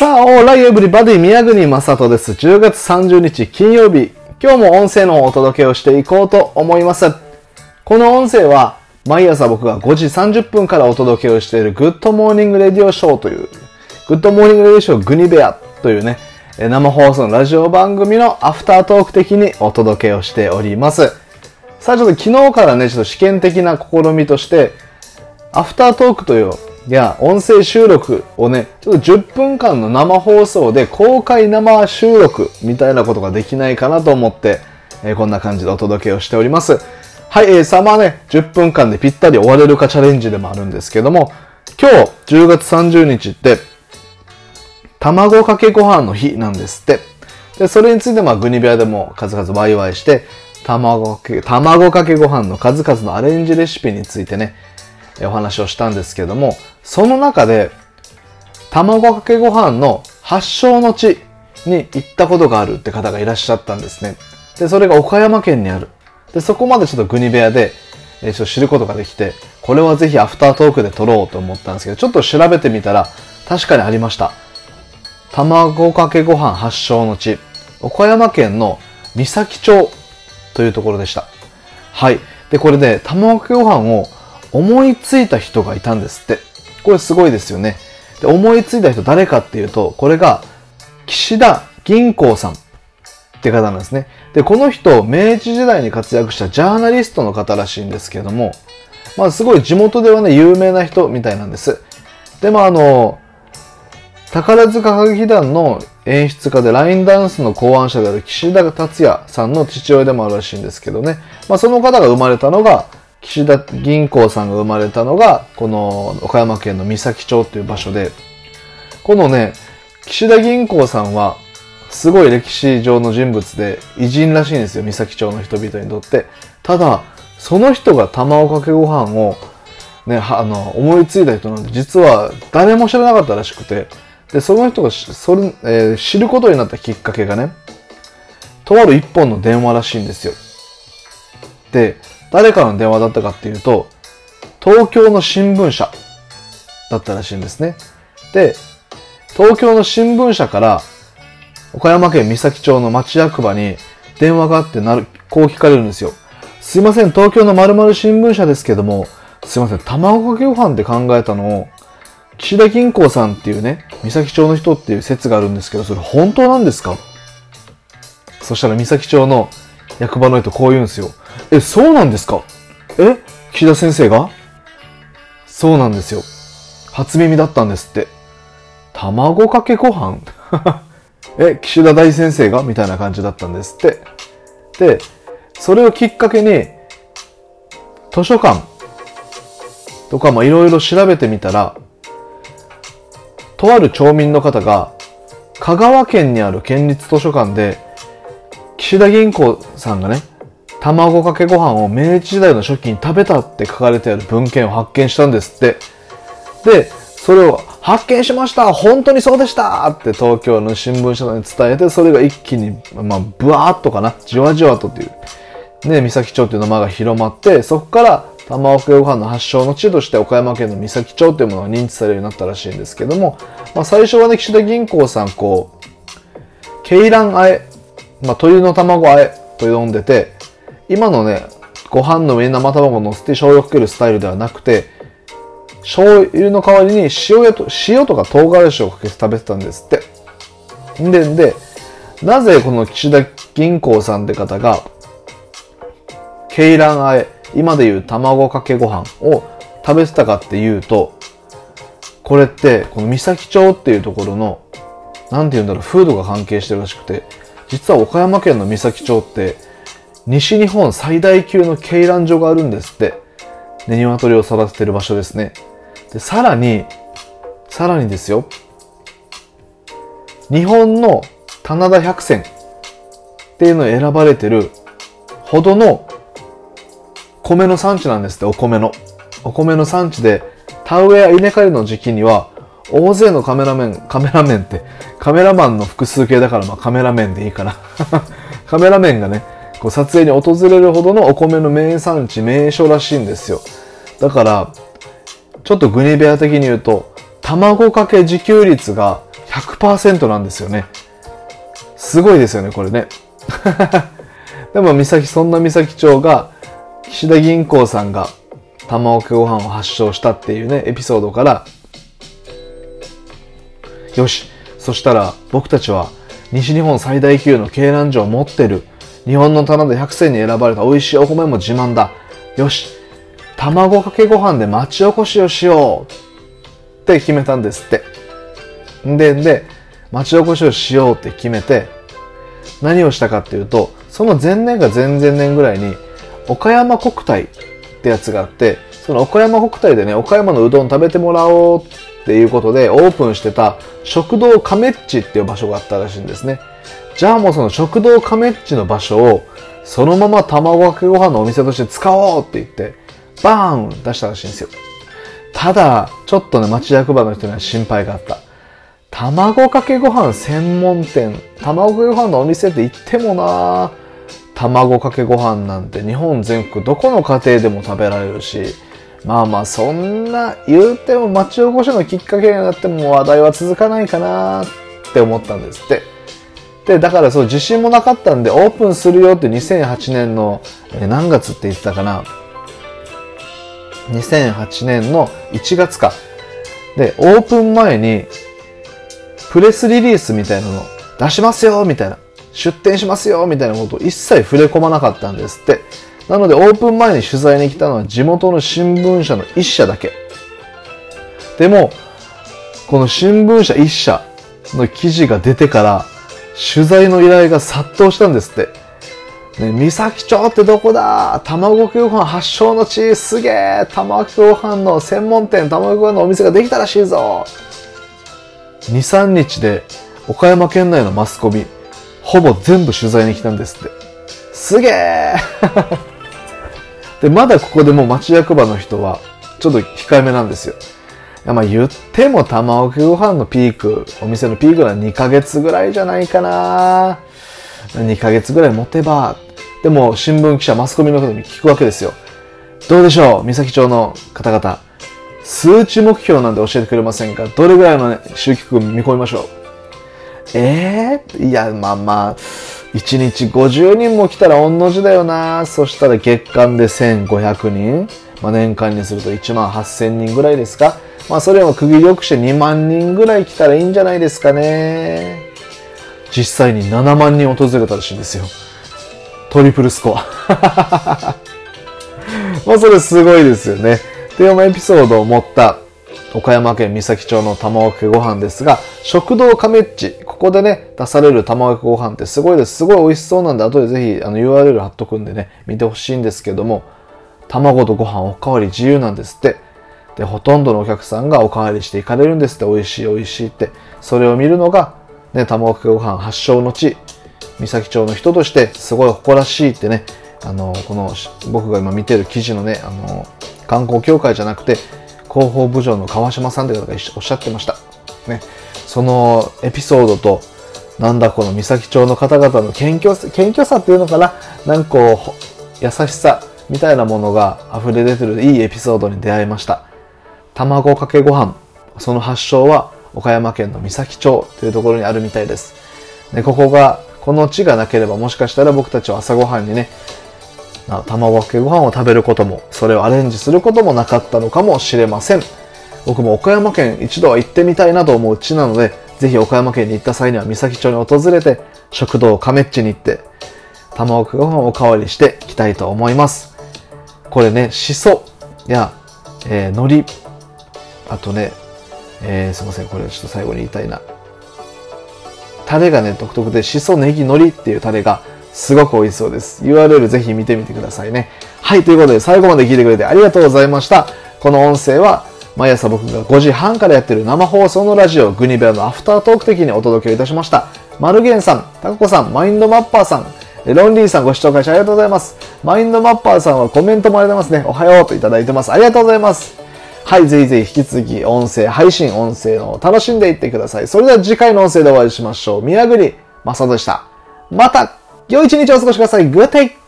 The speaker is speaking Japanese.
さあ、 alright everybody 宮国正人です。10月30日金曜日、今日も音声のお届けをしていこうと思います。この音声は、毎朝僕が5時30分からお届けをしている Good Morning Radio Show という、 Good Morning Radio Show グニベアというね、生放送のラジオ番組のアフタートーク的にお届けをしております。さあちょっと昨日からね、ちょっと試験的な試みとして、アフタートークというや音声収録をね、ちょっと10分間の生放送で公開生収録みたいなことができないかなと思って、えー、こんな感じでお届けをしております。はい、えー、さまあね、10分間でぴったり終われるかチャレンジでもあるんですけども、今日10月30日って、卵かけご飯の日なんですって。で、それについてまあグニビアでも数々ワイワイして、卵かけ、卵かけご飯の数々のアレンジレシピについてね、お話をしたんですけども、その中で、卵かけご飯の発祥の地に行ったことがあるって方がいらっしゃったんですね。で、それが岡山県にある。で、そこまでちょっとグニ部屋で、えー、ちょっと知ることができて、これはぜひアフタートークで撮ろうと思ったんですけど、ちょっと調べてみたら、確かにありました。卵かけご飯発祥の地、岡山県の三崎町というところでした。はい。で、これで、卵かけご飯を思いついた人がいたんですって。これすごいですよね。で思いついた人誰かっていうと、これが岸田銀行さんって方なんですね。で、この人、明治時代に活躍したジャーナリストの方らしいんですけども、まあすごい地元ではね、有名な人みたいなんです。でもあの、宝塚歌劇団の演出家でラインダンスの考案者である岸田達也さんの父親でもあるらしいんですけどね。まあその方が生まれたのが岸田銀行さんが生まれたのが、この岡山県の三崎町っていう場所で、このね、岸田銀行さんは、すごい歴史上の人物で偉人らしいんですよ、三崎町の人々にとって。ただ、その人が卵かけご飯を、ね、あの、思いついた人なんて実は誰も知らなかったらしくて、で、その人がそれ、えー、知ることになったきっかけがね、とある一本の電話らしいんですよ。で、誰からの電話だったかっていうと、東京の新聞社だったらしいんですね。で、東京の新聞社から岡山県三崎町の町役場に電話があってなる、こう聞かれるんですよ。すいません、東京の〇〇新聞社ですけども、すいません、卵かけご飯って考えたのを、岸田銀行さんっていうね、三崎町の人っていう説があるんですけど、それ本当なんですか？そしたら三崎町の役場の人こう言うんですよ。え、そうなんですか？え岸田先生が？そうなんですよ。初耳だったんですって。卵かけご飯？え、岸田大先生が？みたいな感じだったんですって。で、それをきっかけに、図書館とかもいろいろ調べてみたら、とある町民の方が、香川県にある県立図書館で、岸田銀行さんがね、卵かけご飯を明治時代の初期に食べたって書かれてある文献を発見したんですって。で、それを発見しました。本当にそうでしたって東京の新聞社に伝えて、それが一気に、まあ、ブワーっとかな、じわじわとっていう、ね、三崎町っていう名前が広まって、そこから卵かけご飯の発祥の地として岡山県の三崎町っていうものが認知されるようになったらしいんですけども、まあ、最初はね、岸田銀行さん、こう、鶏卵あえ、まあ、鶏の卵あえと呼んでて、今のね、ご飯の上に生卵を乗せて醤油をかけるスタイルではなくて、醤油の代わりに塩やと、塩とか唐辛子をかけて食べてたんですって。んで、んで、なぜこの岸田銀行さんって方が、鶏卵あえ、今でいう卵かけご飯を食べてたかっていうと、これって、この三崎町っていうところの、なんて言うんだろう、風土が関係してるらしくて、実は岡山県の三崎町って、西日本最大級の鶏卵所があるんですって。で、鶏を育ててる場所ですね。で、さらに、さらにですよ。日本の棚田百選っていうのを選ばれてるほどの米の産地なんですって、お米の。お米の産地で、田植えや稲刈りの時期には、大勢のカメラメン、カメラメンって、カメラマンの複数形だからまあカメラメンでいいかな。カメラメンがね、こう撮影に訪れるほどのお米の名産地、名所らしいんですよ。だから、ちょっとグニベア的に言うと、卵かけ自給率が100%なんですよね。すごいですよね、これね。でも、三崎、そんな三崎町が、岸田銀行さんが卵かけご飯を発祥したっていうね、エピソードから、よし、そしたら僕たちは西日本最大級の鶏卵所を持ってる。日本の棚で100選に選ばれた美味しいお米も自慢だ。よし、卵かけご飯で町おこしをしようって決めたんですって。で、で、町おこしをしようって決めて、何をしたかっていうと、その前年か前々年ぐらいに、岡山国体ってやつがあって、その岡山国体でね、岡山のうどん食べてもらおうっていうことでオープンしてた食堂亀っちっていう場所があったらしいんですね。じゃあもうその食堂亀っちの場所をそのまま卵かけご飯のお店として使おうって言って、バーン出したらしいんですよ。ただ、ちょっとね、町役場の人には心配があった。卵かけご飯専門店、卵かけご飯のお店って言ってもな卵かけご飯なんて日本全国どこの家庭でも食べられるし、まあまあそんな言うても町おこしのきっかけになっても話題は続かないかなって思ったんですって。で、だからそう自信もなかったんでオープンするよって2008年の、何月って言ってたかな。2008年の1月か。で、オープン前にプレスリリースみたいなの出しますよみたいな。出店しますよみたいなことを一切触れ込まなかったんですって。なのでオープン前に取材に来たのは地元の新聞社の一社だけ。でも、この新聞社一社の記事が出てから取材の依頼が殺到したんですって。ね、三崎町ってどこだ？卵ご飯発祥の地すげえ卵ご飯の専門店、卵ご飯のお店ができたらしいぞ !2、3日で岡山県内のマスコミ、ほぼ全部取材に来たんですって。すげえ で、まだここでもう町役場の人は、ちょっと控えめなんですよ。まあ言っても卵かけご飯のピーク、お店のピークは2ヶ月ぐらいじゃないかな。2ヶ月ぐらい持てば。でも新聞記者、マスコミの方に聞くわけですよ。どうでしょう三崎町の方々。数値目標なんで教えてくれませんか？どれぐらいの、ね、集客見込みましょう？ええー、いや、まあまあ、1日50人も来たら御の字だよな。そしたら月間で1500人。まあ、年間にすると1万8000人ぐらいですか。まあそれを区切りよくして2万人ぐらい来たらいいんじゃないですかね。実際に7万人訪れたらしいんですよ。トリプルスコア。まあそれすごいですよね。っていうエピソードを持った岡山県三崎町の卵かけご飯ですが、食堂亀っち、ここでね、出される卵かけご飯ってすごいです。すごい美味しそうなんで、後でぜひあの URL 貼っとくんでね、見てほしいんですけども、卵とご飯おかわり自由なんですって。で、ほとんどのお客さんがおかわりしていかれるんですって、美味しい美味しいって。それを見るのが、ね、卵かけご飯発祥の地、三崎町の人としてすごい誇らしいってね、あの、この僕が今見てる記事のね、あの、観光協会じゃなくて、広報部長の川島さんという方がおっしゃってました。ね、そのエピソードと、なんだこの三崎町の方々の謙虚謙虚さっていうのかな？なんかこう、優しさみたいなものが溢れ出てるいいエピソードに出会いました。卵かけご飯、その発祥は岡山県の三崎町というところにあるみたいです。で、ここが、この地がなければもしかしたら僕たちは朝ごはんにね、卵かけご飯を食べることも、それをアレンジすることもなかったのかもしれません。僕も岡山県一度は行ってみたいなと思う地なので、ぜひ岡山県に行った際には三崎町に訪れて、食堂亀っちに行って、卵かご飯をおかわりしていきたいと思います。これね、しそや、えー、海苔、あとね、えー、すいません、これちょっと最後に言いたいな。タレがね、独特で、しそ、ネギ、海苔っていうタレがすごく美味しそうです。URL ぜひ見てみてくださいね。はい、ということで最後まで聞いてくれてありがとうございました。この音声は毎朝僕が5時半からやってる生放送のラジオグニベアのアフタートーク的にお届けいたしました。マルゲンさん、タココさん、マインドマッパーさん、ロンリーさんご視聴開始ありがとうございます。マインドマッパーさんはコメントもありがとうございますね。おはようといただいてます。ありがとうございます。はい、ぜひぜひ引き続き音声、配信音声の楽しんでいってください。それでは次回の音声でお会いしましょう。宮栗正人でした。また良い一日をお過ごしください。Good day!